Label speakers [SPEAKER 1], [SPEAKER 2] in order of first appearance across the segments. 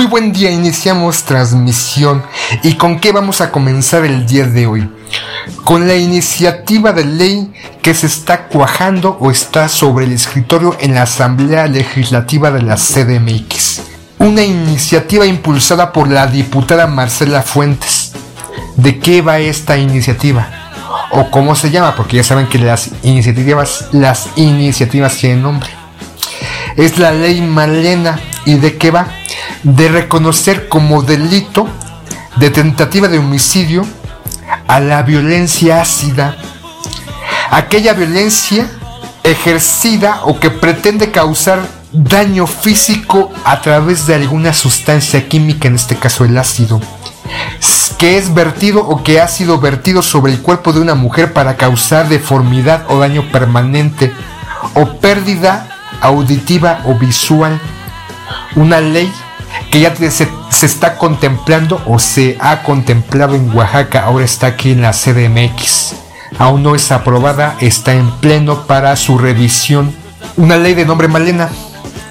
[SPEAKER 1] Muy buen día, iniciamos transmisión. ¿Y con qué vamos a comenzar el día de hoy? Con la iniciativa de ley que se está cuajando o está sobre el escritorio en la Asamblea Legislativa de la CDMX. Una iniciativa impulsada por la diputada Marcela Fuentes. ¿De qué va esta iniciativa? O cómo se llama, porque ya saben que las iniciativas, las iniciativas tienen nombre. Es la ley Malena. ¿Y de qué va? de reconocer como delito de tentativa de homicidio a la violencia ácida, aquella violencia ejercida o que pretende causar daño físico a través de alguna sustancia química, en este caso el ácido, que es vertido o que ha sido vertido sobre el cuerpo de una mujer para causar deformidad o daño permanente o pérdida auditiva o visual. Una ley que ya se, está contemplando o se ha contemplado en Oaxaca, ahora está aquí en la CDMX. Aún no es aprobada, está en pleno para su revisión. Una ley de nombre Malena.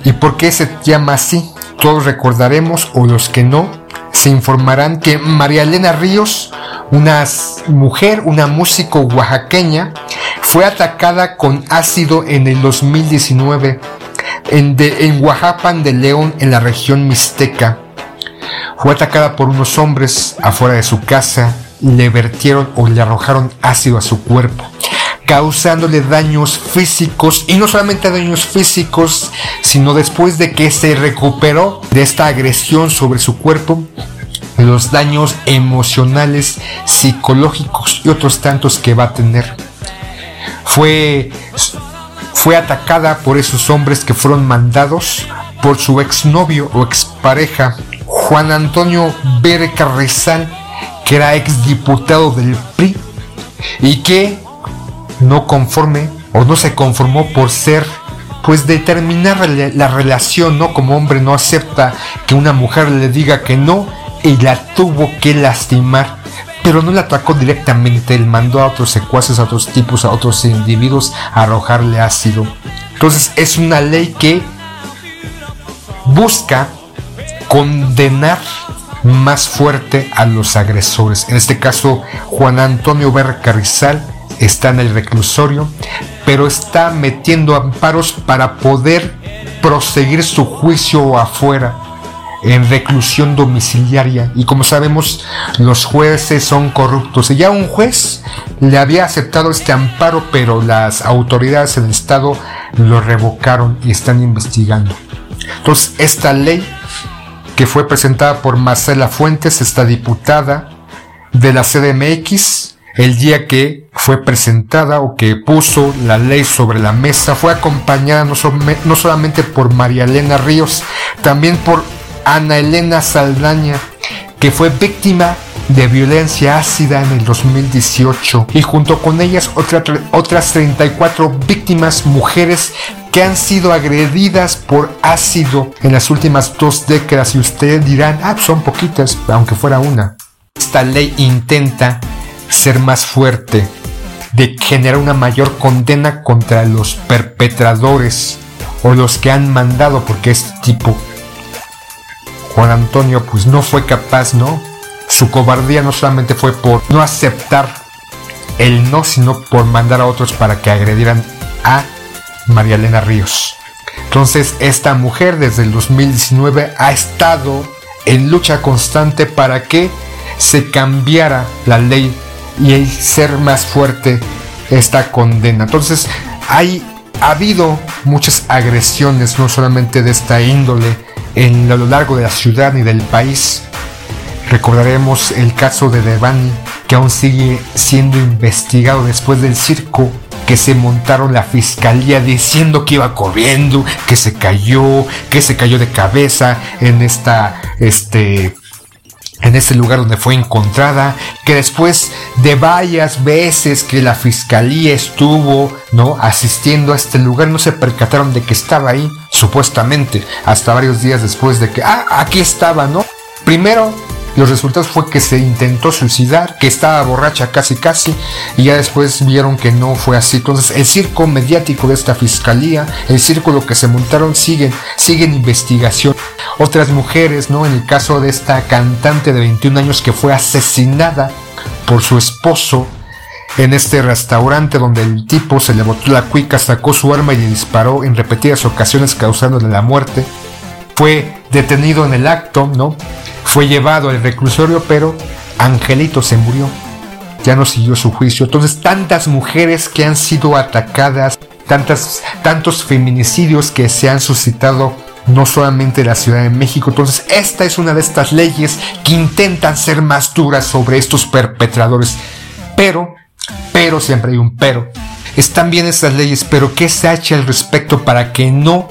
[SPEAKER 1] ¿Y por qué se llama así? Todos recordaremos, o los que no, se informarán que María Elena Ríos, una mujer, una músico oaxaqueña, fue atacada con ácido en el 2019 en, de, en de León, en la región mixteca. Fue atacada por unos hombres afuera de su casa, le vertieron o le arrojaron ácido a su cuerpo, causándole daños físicos y no solamente daños físicos, sino después de que se recuperó de esta agresión sobre su cuerpo, los daños emocionales, psicológicos y otros tantos que va a tener. Fue fue atacada por esos hombres que fueron mandados por su exnovio o expareja, Juan Antonio Bere que era exdiputado del PRI y que no conforme o no se conformó por ser pues determinar la relación, ¿no? Como hombre no acepta que una mujer le diga que no y la tuvo que lastimar pero no le atacó directamente, él mandó a otros secuaces, a otros tipos, a otros individuos a arrojarle ácido. Entonces es una ley que busca condenar más fuerte a los agresores. En este caso, Juan Antonio Berra Carrizal está en el reclusorio, pero está metiendo amparos para poder proseguir su juicio afuera en reclusión domiciliaria. Y como sabemos los jueces son corruptos. Y ya un juez le había aceptado este amparo pero las autoridades del estado lo revocaron y están investigando. Entonces esta ley que fue presentada por Marcela Fuentes esta diputada de la CDMX el día que fue presentada o que puso la ley sobre la mesa. Fue acompañada no, no solamente por María Elena Ríos, también por Ana Elena Saldaña, que fue víctima de violencia ácida en el 2018 y junto con ellas otras 34 víctimas mujeres que han sido agredidas por ácido en las últimas dos décadas y ustedes dirán, ah, son poquitas, aunque fuera una. Esta ley intenta ser más fuerte, de generar una mayor condena contra los perpetradores o los que han mandado, porque este tipo Juan Antonio pues no fue capaz, ¿no? Su cobardía no solamente fue por no aceptar el no, sino por mandar a otros para que agredieran a María Elena Ríos. Entonces esta mujer desde el 2019 ha estado en lucha constante para que se cambiara la ley y ser más fuerte esta condena. Entonces hay ha habido muchas agresiones, no solamente de esta índole, en a lo largo de la ciudad y del país. Recordaremos el caso de Devani, que aún sigue siendo investigado después del circo que se montaron la fiscalía diciendo que iba corriendo, que se cayó, que se cayó de cabeza en esta este en ese lugar donde fue encontrada, que después de varias veces que la fiscalía estuvo, ¿no? asistiendo a este lugar, no se percataron de que estaba ahí, supuestamente, hasta varios días después de que, ah, aquí estaba, ¿no? Primero los resultados fue que se intentó suicidar, que estaba borracha casi casi, y ya después vieron que no fue así. Entonces el circo mediático de esta fiscalía, el círculo que se montaron, siguen, siguen investigación. Otras mujeres, ¿no? En el caso de esta cantante de 21 años que fue asesinada por su esposo en este restaurante donde el tipo se le botó la cuica, sacó su arma y le disparó en repetidas ocasiones causándole la muerte. Fue detenido en el acto, ¿no? Fue llevado al reclusorio, pero Angelito se murió. Ya no siguió su juicio. Entonces, tantas mujeres que han sido atacadas, tantas, tantos feminicidios que se han suscitado no solamente en la Ciudad de México. Entonces, esta es una de estas leyes que intentan ser más duras sobre estos perpetradores. Pero, pero, siempre hay un pero. Están bien estas leyes, pero ¿qué se ha hecho al respecto para que no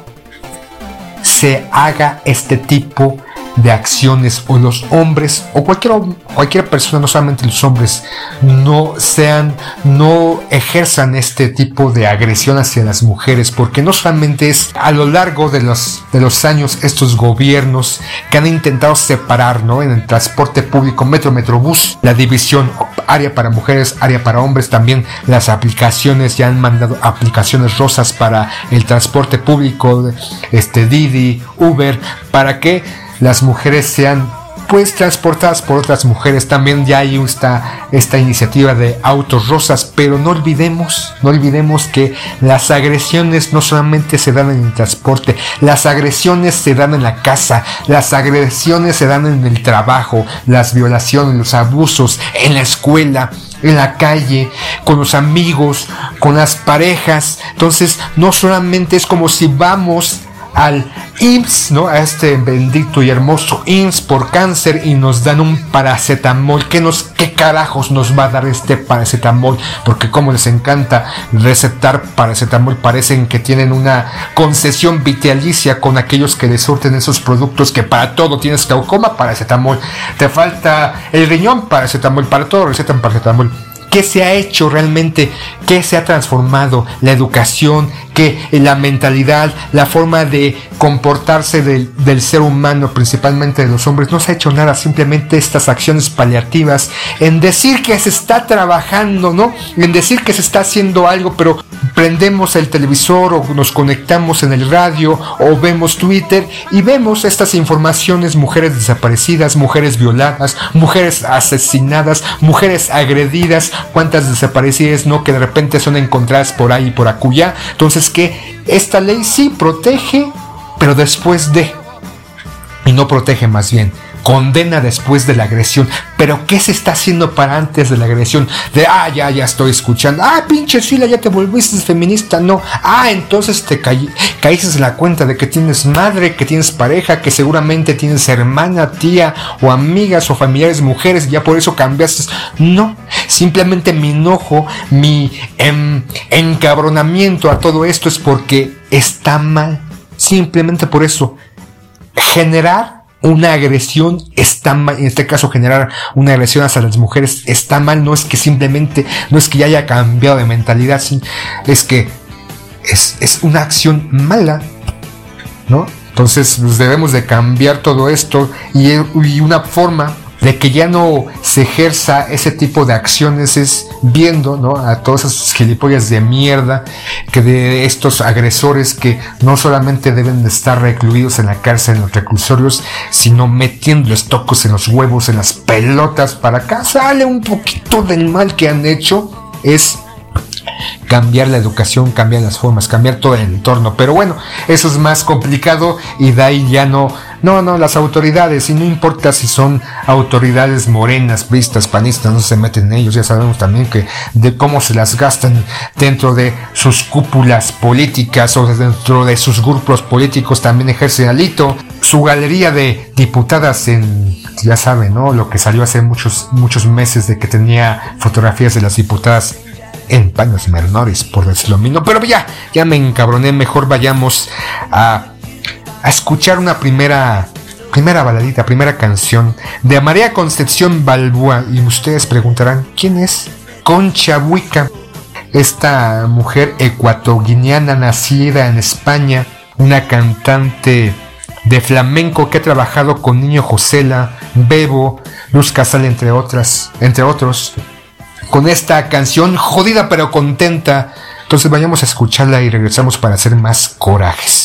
[SPEAKER 1] se haga este tipo de acciones o los hombres o cualquier, cualquier persona, no solamente los hombres, no sean, no ejerzan este tipo de agresión hacia las mujeres, porque no solamente es a lo largo de los, de los años estos gobiernos que han intentado separar ¿no? en el transporte público, metro, metrobús, la división área para mujeres, área para hombres, también las aplicaciones ya han mandado aplicaciones rosas para el transporte público, este Didi, Uber, para que las mujeres sean pues transportadas por otras mujeres. También ya hay esta, esta iniciativa de autos rosas, pero no olvidemos, no olvidemos que las agresiones no solamente se dan en el transporte, las agresiones se dan en la casa, las agresiones se dan en el trabajo, las violaciones, los abusos en la escuela, en la calle, con los amigos, con las parejas. Entonces, no solamente es como si vamos al IMSS, ¿no? A este bendito y hermoso IMSS por cáncer y nos dan un paracetamol. ¿Qué, nos, ¿Qué carajos nos va a dar este paracetamol? Porque como les encanta recetar paracetamol, parecen que tienen una concesión vitalicia con aquellos que les surten esos productos que para todo tienes glaucoma, paracetamol. Te falta el riñón, paracetamol. Para todo recetan paracetamol qué se ha hecho realmente, qué se ha transformado, la educación, que la mentalidad, la forma de comportarse del, del, ser humano, principalmente de los hombres, no se ha hecho nada, simplemente estas acciones paliativas, en decir que se está trabajando, ¿no? En decir que se está haciendo algo, pero prendemos el televisor o nos conectamos en el radio o vemos Twitter y vemos estas informaciones, mujeres desaparecidas, mujeres violadas, mujeres asesinadas, mujeres agredidas, cuántas desaparecidas, ¿no? Que de repente son encontradas por ahí y por acuya. Entonces que esta ley sí protege, pero después de... Y no protege más bien condena después de la agresión. Pero ¿qué se está haciendo para antes de la agresión? De, ah, ya, ya estoy escuchando. Ah, pinche Sheila, ya te volviste feminista. No. Ah, entonces te caíste en la cuenta de que tienes madre, que tienes pareja, que seguramente tienes hermana, tía o amigas o familiares mujeres. ya por eso cambiaste. No. Simplemente mi enojo, mi em, encabronamiento a todo esto es porque está mal. Simplemente por eso. Generar una agresión está mal, en este caso generar una agresión hacia las mujeres está mal, no es que simplemente, no es que ya haya cambiado de mentalidad, es que es, una acción mala, ¿no? Entonces pues, debemos de cambiar todo esto y, una forma de que ya no se ejerza ese tipo de acciones es viendo ¿no? a todos esos gilipollas de mierda, que de estos agresores que no solamente deben de estar recluidos en la cárcel, en los reclusorios, sino metiéndoles tocos en los huevos, en las pelotas, para acá sale un poquito del mal que han hecho, es cambiar la educación, cambiar las formas, cambiar todo el entorno. Pero bueno, eso es más complicado y de ahí ya no no, no, las autoridades, y no importa si son autoridades morenas, vistas, panistas, no se meten en ellos, ya sabemos también que de cómo se las gastan dentro de sus cúpulas políticas o dentro de sus grupos políticos también ejercen alito. Su galería de diputadas en, ya saben, ¿no? Lo que salió hace muchos, muchos meses de que tenía fotografías de las diputadas en paños menores, por decirlo mismo. Pero ya, ya me encabroné, mejor vayamos a, a escuchar una primera
[SPEAKER 2] primera baladita, primera canción de María Concepción Balbúa. Y ustedes preguntarán, ¿quién es? Concha Buica, esta mujer ecuatoguineana nacida en España, una cantante de flamenco que ha trabajado con Niño Josela, Bebo, Luz Casal, entre, otras, entre otros con esta canción jodida pero contenta. Entonces vayamos a escucharla y regresamos para hacer más corajes.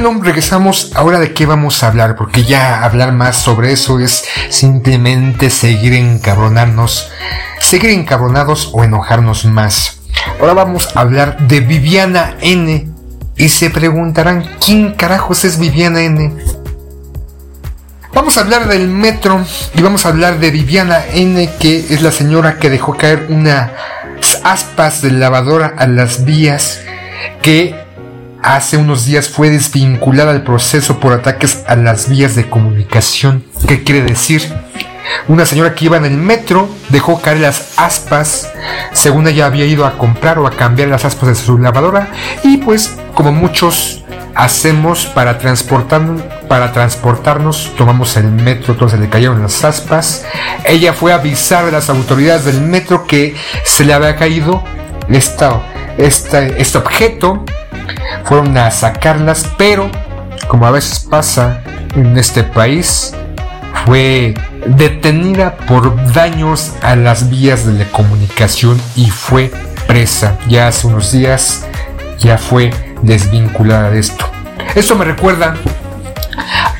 [SPEAKER 2] bueno, regresamos. Ahora de qué vamos a hablar, porque ya hablar más sobre eso es simplemente seguir encabronarnos, seguir encabronados o enojarnos más. Ahora vamos a hablar de Viviana N. Y se preguntarán, ¿quién carajos es Viviana N?
[SPEAKER 1] Vamos a hablar del metro y vamos a hablar de Viviana N, que es la señora que dejó caer unas aspas de lavadora a las vías que hace unos días fue desvinculada al proceso por ataques a las vías de comunicación. ¿Qué quiere decir? Una señora que iba en el metro dejó caer las aspas, según ella había ido a comprar o a cambiar las aspas de su lavadora y pues como muchos hacemos para, transportar, para transportarnos, tomamos el metro, entonces le cayeron las aspas. Ella fue a avisar a las autoridades del metro que se le había caído esta, este objeto. Fueron a sacarlas, pero como a veces pasa en este país, fue detenida por daños a las vías de la comunicación y fue presa. Ya hace unos días ya fue desvinculada de esto. Esto me recuerda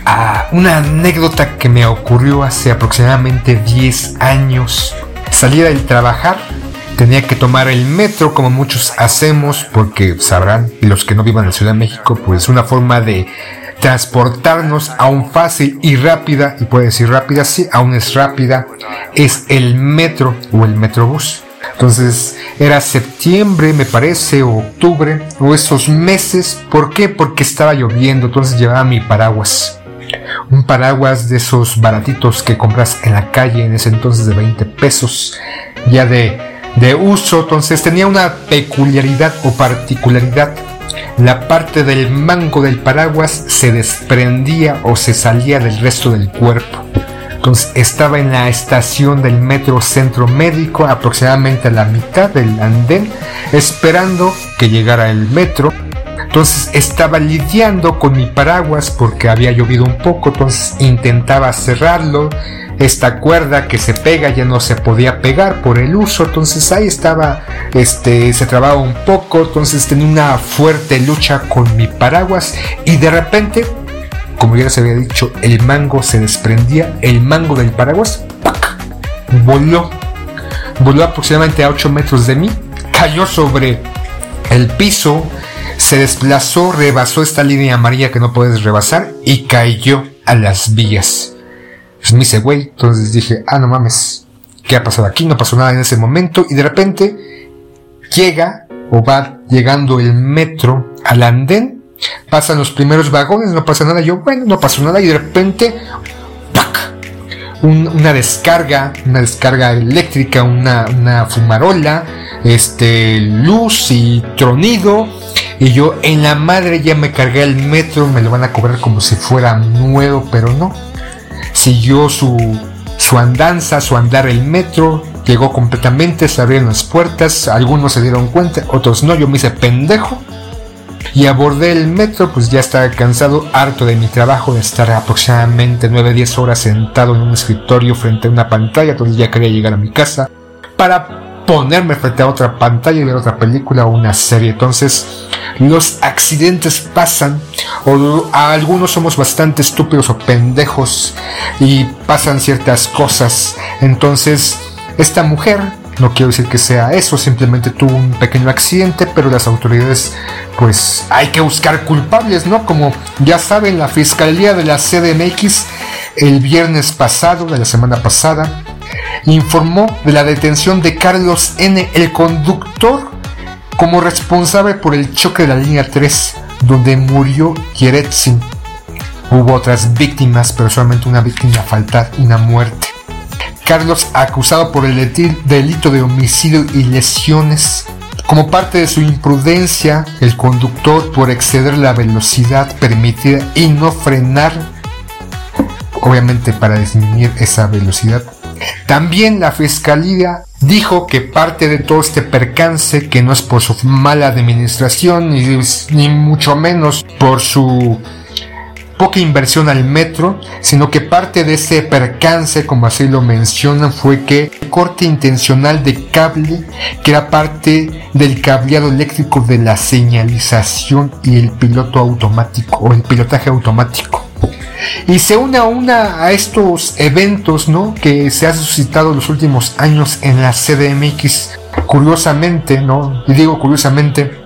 [SPEAKER 1] a una anécdota que me ocurrió hace aproximadamente 10 años. Salía del trabajar, tenía que tomar el metro como muchos hacemos porque sabrán, los que no vivan en la Ciudad de México, pues una forma de transportarnos aún fácil y rápida, y puede decir rápida, sí, aún es rápida, es el metro o el metrobús. Entonces era septiembre, me parece, o octubre, o esos meses. ¿Por qué? Porque estaba lloviendo, entonces llevaba mi paraguas. Un paraguas de esos baratitos que compras en la calle en ese entonces de 20 pesos, ya de, de uso. Entonces tenía una peculiaridad o particularidad la parte del mango del paraguas se desprendía o se salía del resto del cuerpo. Entonces estaba en la estación del metro centro médico, aproximadamente a la mitad del andén, esperando que llegara el metro. Entonces estaba lidiando con mi paraguas porque había llovido un poco, entonces intentaba cerrarlo, esta cuerda que se pega ya no se podía pegar por el uso, entonces ahí estaba, este, se trababa un poco, entonces tenía una fuerte lucha con mi paraguas y de repente, como ya se había dicho, el mango se desprendía, el mango del paraguas, ¡pac! voló, voló aproximadamente a 8 metros de mí, cayó sobre el piso, se desplazó, rebasó esta línea amarilla que no puedes rebasar y cayó a las vías. Pues me hice güey, entonces dije, ah, no mames, ¿qué ha pasado aquí? No pasó nada en ese momento y de repente llega o va llegando el metro al andén, pasan los primeros vagones, no pasa nada, yo, bueno, no pasó nada y de repente, ¡pac! una descarga, una descarga eléctrica, una, una fumarola, este, luz y tronido. Y yo en la madre ya me cargué el metro, me lo van a cobrar como si fuera nuevo, pero no siguió su, su andanza, su andar el metro, llegó completamente, se abrieron las puertas, algunos se dieron cuenta, otros no, yo me hice pendejo y abordé el metro, pues ya estaba cansado, harto de mi trabajo, de estar aproximadamente 9-10 horas sentado en un escritorio frente a una pantalla, entonces ya quería llegar a mi casa para ponerme frente a otra pantalla y ver otra película o una serie. Entonces, los accidentes pasan, o a algunos somos bastante estúpidos o pendejos y pasan ciertas cosas. Entonces, esta mujer, no quiero decir que sea eso, simplemente tuvo un pequeño accidente, pero las autoridades, pues hay que buscar culpables, ¿no? Como ya saben, la Fiscalía de la CDMX el viernes pasado, de la semana pasada, informó de la detención de Carlos N., el conductor, como responsable por el choque de la línea 3, donde murió Kieretzin. Hubo otras víctimas, pero solamente una víctima falta, una muerte. Carlos acusado por el delito de homicidio y lesiones. Como parte de su imprudencia, el conductor por exceder la velocidad permitida y no frenar, obviamente para disminuir esa velocidad, también la fiscalía dijo que parte de todo este percance, que no es por su mala administración, ni, mucho menos por su poca inversión al metro, sino que parte de ese percance, como así lo mencionan, fue que el corte intencional de cable, que era parte del cableado eléctrico de la señalización y el piloto automático o el pilotaje automático y se une a, una, a estos eventos ¿no? que se han suscitado en los últimos años en la CDMX. Curiosamente, ¿no? y digo curiosamente,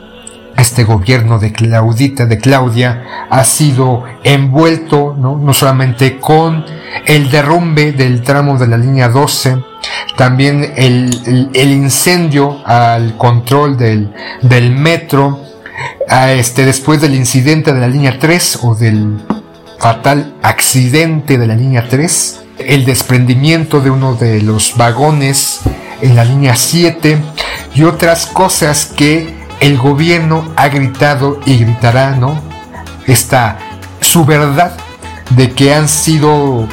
[SPEAKER 1] este gobierno de Claudita, de Claudia, ha sido envuelto no, no solamente con el derrumbe del tramo de la línea 12, también el, incendio al control del, del metro, a este, después del incidente de la línea 3 o del fatal accidente de la línea 3, el desprendimiento de uno de los vagones en la línea 7 y otras cosas que el gobierno ha gritado y gritará, ¿no? Esta su verdad de que han sido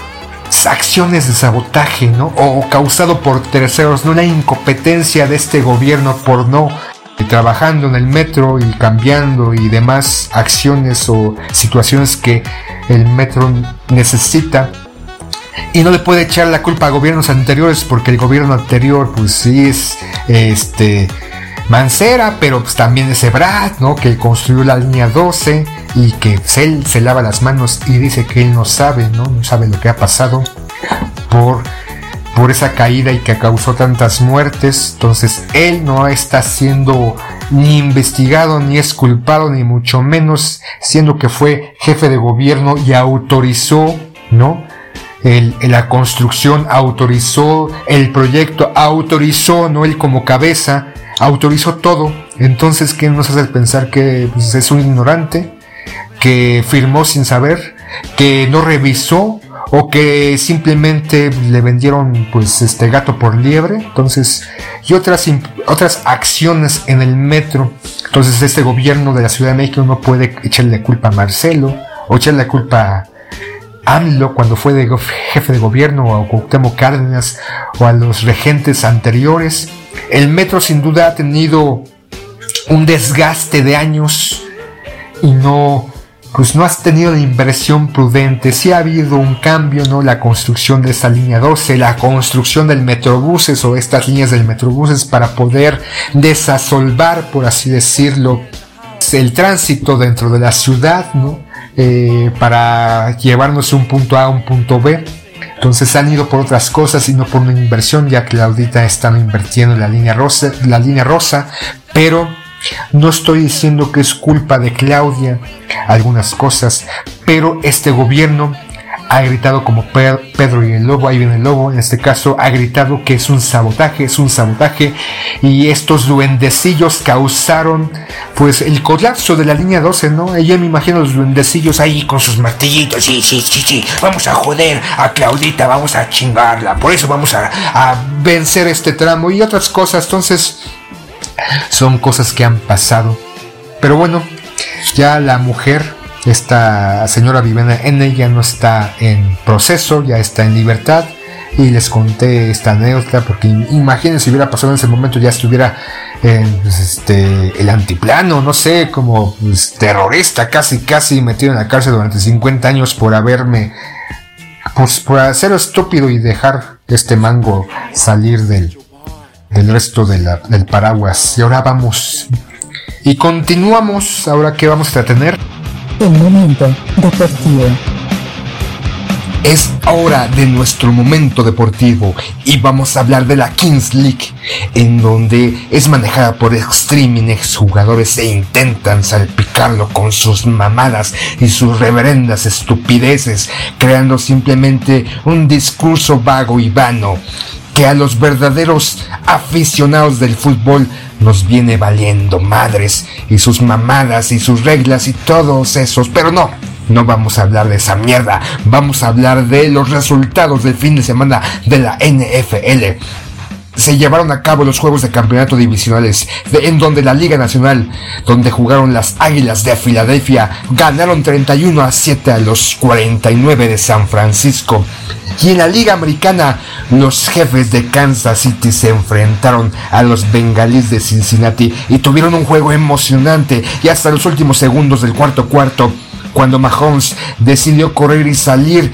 [SPEAKER 1] acciones de sabotaje, ¿no? O causado por terceros, no la incompetencia de este gobierno por no trabajando en el metro y cambiando y demás acciones o situaciones que el metro necesita y no le puede echar la culpa a gobiernos anteriores porque el gobierno anterior pues sí es este Mancera, pero pues también es Ebrard, ¿no? Que construyó la línea 12 y que él se lava las manos y dice que él no sabe, ¿no? No sabe lo que ha pasado por, por esa caída y que causó tantas muertes. Entonces él no está siendo ni investigado, ni es culpado, ni mucho menos, siendo que fue jefe de gobierno y autorizó, ¿no? la construcción autorizó, el proyecto autorizó, no él como cabeza, autorizó todo. Entonces, ¿qué nos hace pensar que pues, es un ignorante? Que firmó sin saber, que no revisó o que simplemente le vendieron pues este gato por liebre. Entonces y otras otras acciones en el metro. Entonces este gobierno de la Ciudad de México no puede echarle culpa a Marcelo o echarle culpa a AMLO cuando fue jefe de gobierno o a Cuauhtémoc Cárdenas o a los regentes anteriores. El metro sin duda ha tenido un desgaste de años y no, pues no has tenido la inversión prudente. Sí ha habido un cambio, ¿no? La construcción de esta línea 12, la construcción del metrobuses o estas líneas del metrobuses para poder desasolvar, por así decirlo, el tránsito dentro de la ciudad, ¿no? Eh, para llevarnos un punto A a un punto B. Entonces han ido por otras cosas y no por una inversión, ya que la audita están invirtiendo en la línea rosa, la línea rosa, pero no estoy diciendo que es culpa de Claudia algunas cosas, pero este gobierno ha gritado como Pedro y el lobo, ahí viene el lobo, en este caso ha gritado que es un sabotaje, es un sabotaje y estos duendecillos causaron pues el colapso de la línea 12, ¿no? Ella me imagino los duendecillos ahí con sus martillitos, sí, sí, sí, sí, vamos a joder a Claudita, vamos a chingarla, por eso vamos a, a vencer este tramo y otras cosas, entonces son cosas que han pasado. Pero bueno, ya la mujer esta señora Viviana N ya no está en proceso, ya está en libertad. Y les conté esta anécdota porque imagínense si hubiera pasado en ese momento, ya estuviera en pues, este, el antiplano, no sé, como pues, terrorista, casi, casi metido en la cárcel durante 50 años por haberme, pues, por hacer estúpido y dejar este mango salir del, del resto del paraguas. Y ahora vamos, y continuamos, ahora que vamos a tener
[SPEAKER 3] el momento deportivo.
[SPEAKER 1] Es hora de nuestro momento deportivo. Y vamos a hablar de la Kings League, en donde es manejada por streaming jugadores e intentan salpicarlo con sus mamadas y sus reverendas estupideces, creando simplemente un discurso vago y vano que a los verdaderos aficionados del fútbol nos viene valiendo madres y sus mamadas y sus reglas y todos esos, pero no, no vamos a hablar de esa mierda, vamos a hablar de los resultados del fin de semana de la NFL se llevaron a cabo los juegos de campeonato divisionales, en donde la Liga Nacional, donde jugaron las Águilas de Filadelfia, ganaron 31 a 7 a los 49 de San Francisco. Y en la Liga Americana, los jefes de Kansas City se enfrentaron a los bengalíes de Cincinnati y tuvieron un juego emocionante y hasta los últimos segundos del cuarto cuarto cuando Mahomes decidió correr y salir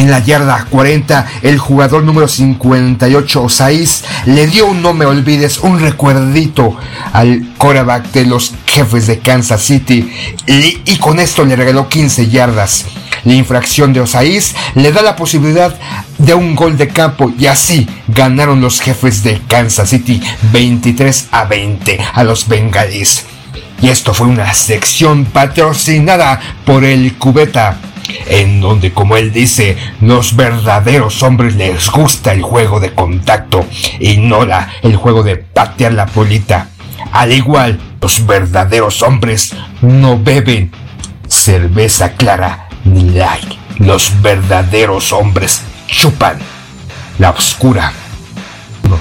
[SPEAKER 1] en la yarda 40, el jugador número 58, Osais, le dio un no me olvides, un recuerdito al quarterback de los jefes de Kansas City y, con esto le regaló 15 yardas. La infracción de Osais le da la posibilidad de un gol de campo y así ganaron los jefes de Kansas City 23 a 20 a los bengalíes. Y esto fue una sección patrocinada por el Cubeta, en donde, como él dice, los verdaderos hombres les gusta el juego de contacto y no la, el juego de patear la polita. Al igual, los verdaderos hombres no beben cerveza clara ni light. Los verdaderos hombres chupan la oscura.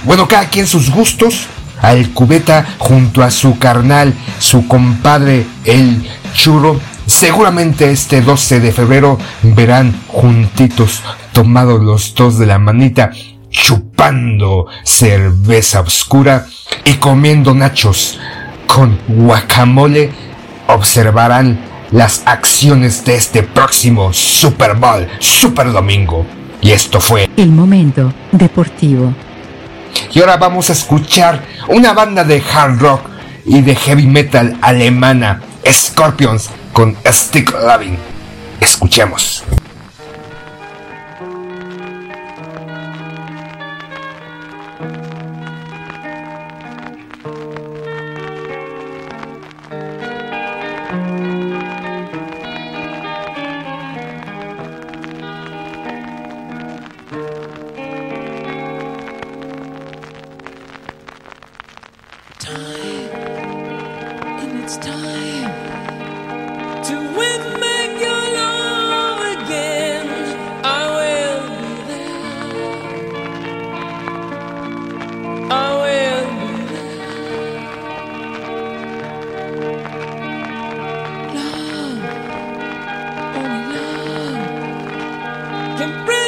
[SPEAKER 1] Bueno, cada quien sus gustos al cubeta junto a su carnal, su compadre, el churro. Seguramente este 12 de febrero verán juntitos, tomados los dos de la manita, chupando cerveza oscura y comiendo nachos con guacamole. Observarán las acciones de este próximo Super Bowl, Super Domingo. Y esto fue
[SPEAKER 3] el momento deportivo.
[SPEAKER 1] Y ahora vamos a escuchar una banda de hard rock y de heavy metal alemana, Scorpions, con Stick Loving. Escuchemos. can breathe.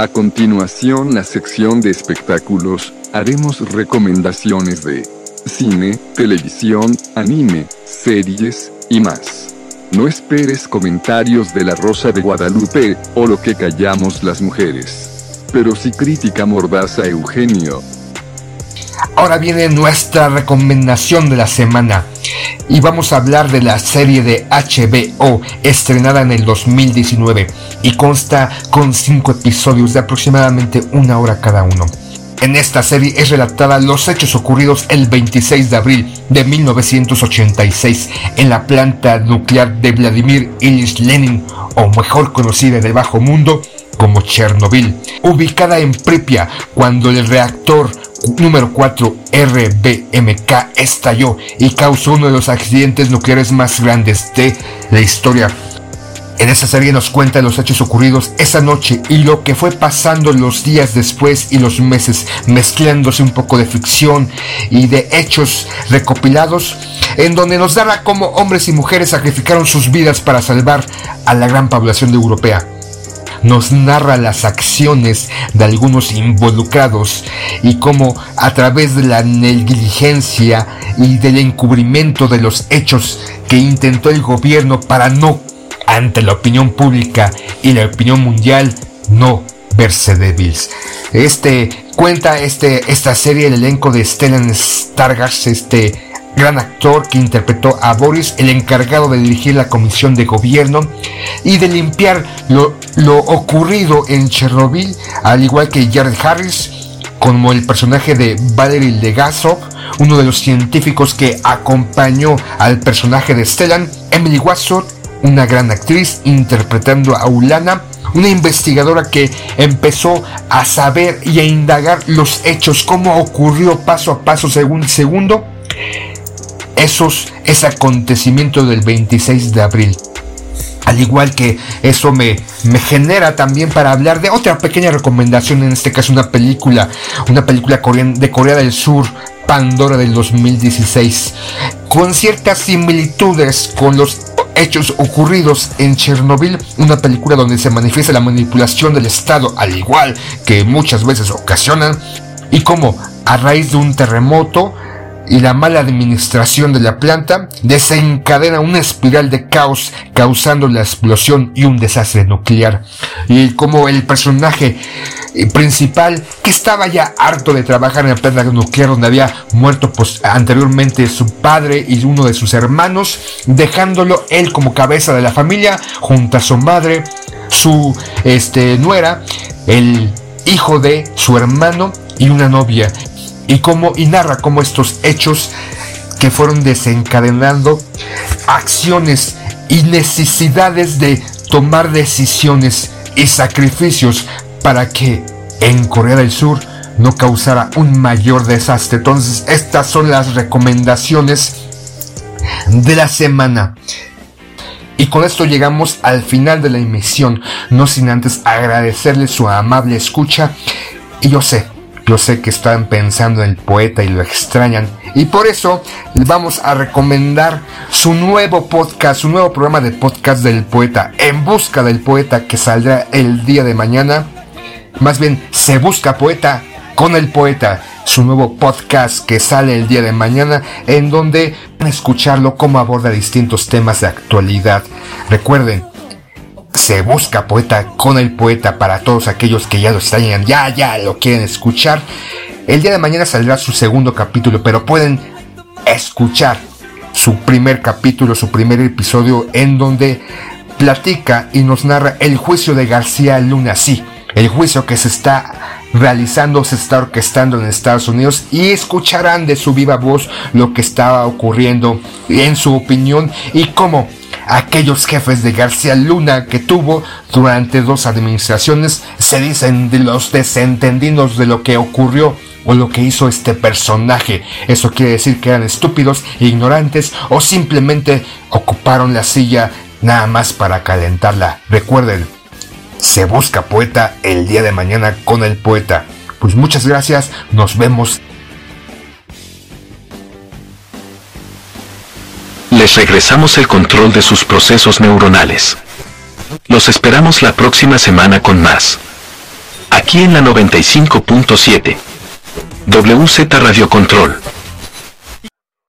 [SPEAKER 4] A continuación la sección de espectáculos, haremos recomendaciones de cine, televisión, anime, series, y más. No esperes comentarios de la Rosa de Guadalupe, o lo que callamos las mujeres. Pero sí crítica mordaza Eugenio.
[SPEAKER 1] Ahora viene nuestra recomendación de la semana y vamos a hablar de la serie de HBO estrenada en el 2019 y consta con 5 episodios de aproximadamente una hora cada uno. En esta serie es relatada los hechos ocurridos el 26 de abril de 1986 en la planta nuclear de Vladimir Ilyich Lenin, o mejor conocida en el bajo mundo como Chernobyl, ubicada en Pripyat cuando el reactor número 4 RBMK estalló y causó uno de los accidentes nucleares más grandes de la historia. En esta serie nos cuenta los hechos ocurridos esa noche y lo que fue pasando los días después y los meses, mezclándose un poco de ficción y de hechos recopilados, en donde nos dará cómo hombres y mujeres sacrificaron sus vidas para salvar a la gran población europea nos narra las acciones de algunos involucrados y cómo a través de la negligencia y del encubrimiento de los hechos que intentó el gobierno para no, ante la opinión pública y la opinión mundial, no verse débiles. Este cuenta este, esta serie el elenco de Stellan Stargars, este gran actor que interpretó a Boris, el encargado de dirigir la comisión de gobierno y de limpiar lo, lo ocurrido en Chernobyl, al igual que Jared Harris, como el personaje de Valery Legasov, uno de los científicos que acompañó al personaje de Stellan, Emily Watson, una gran actriz interpretando a Ulana, una investigadora que empezó a saber y a indagar los hechos, cómo ocurrió paso a paso, según segundo, esos, ese acontecimiento del 26 de abril. Al igual que eso me, me genera también para hablar de otra pequeña recomendación, en este caso una película, una película de Corea del Sur, Pandora del 2016, con ciertas similitudes con los hechos ocurridos en Chernobyl, una película donde se manifiesta la manipulación del Estado, al igual que muchas veces ocasionan, y como a raíz de un terremoto, y la mala administración de la planta desencadena una espiral de caos causando la explosión y un desastre nuclear. Y como el personaje eh, principal que estaba ya harto de trabajar en la planta nuclear donde había muerto pues, anteriormente su padre y uno de sus hermanos, dejándolo él como cabeza de la familia junto a su madre, su este, nuera, el hijo de su hermano y una novia y cómo y narra cómo estos hechos que fueron desencadenando acciones y necesidades de tomar decisiones y sacrificios para que en Corea del Sur no causara un mayor desastre. Entonces, estas son las recomendaciones de la semana. Y con esto llegamos al final de la emisión, no sin antes agradecerle su amable escucha. Y yo sé, yo sé que están pensando en el poeta y lo extrañan. Y por eso vamos a recomendar su nuevo podcast, su nuevo programa de podcast del poeta, En Busca del Poeta, que saldrá el día de mañana. Más bien, Se Busca Poeta con el Poeta, su nuevo podcast que sale el día de mañana, en donde escucharlo cómo aborda distintos temas de actualidad. Recuerden, se busca poeta con el poeta para todos aquellos que ya lo extrañan, ya, ya lo quieren escuchar. El día de mañana saldrá su segundo capítulo, pero pueden escuchar su primer capítulo, su primer episodio en donde platica y nos narra el juicio de García Luna, sí, el juicio que se está realizando, se está orquestando en Estados Unidos y escucharán de su viva voz lo que estaba ocurriendo en su opinión y cómo aquellos jefes de García Luna que tuvo durante dos administraciones se dicen de los desentendidos de lo que ocurrió o lo que hizo este personaje. Eso quiere decir que eran estúpidos, ignorantes o simplemente ocuparon la silla nada más para calentarla. Recuerden, se busca poeta el día de mañana con el poeta. Pues muchas gracias, nos vemos
[SPEAKER 5] regresamos el control de sus procesos neuronales. Los esperamos la próxima semana con más. aquí en la 95.7. WZ Radio Control.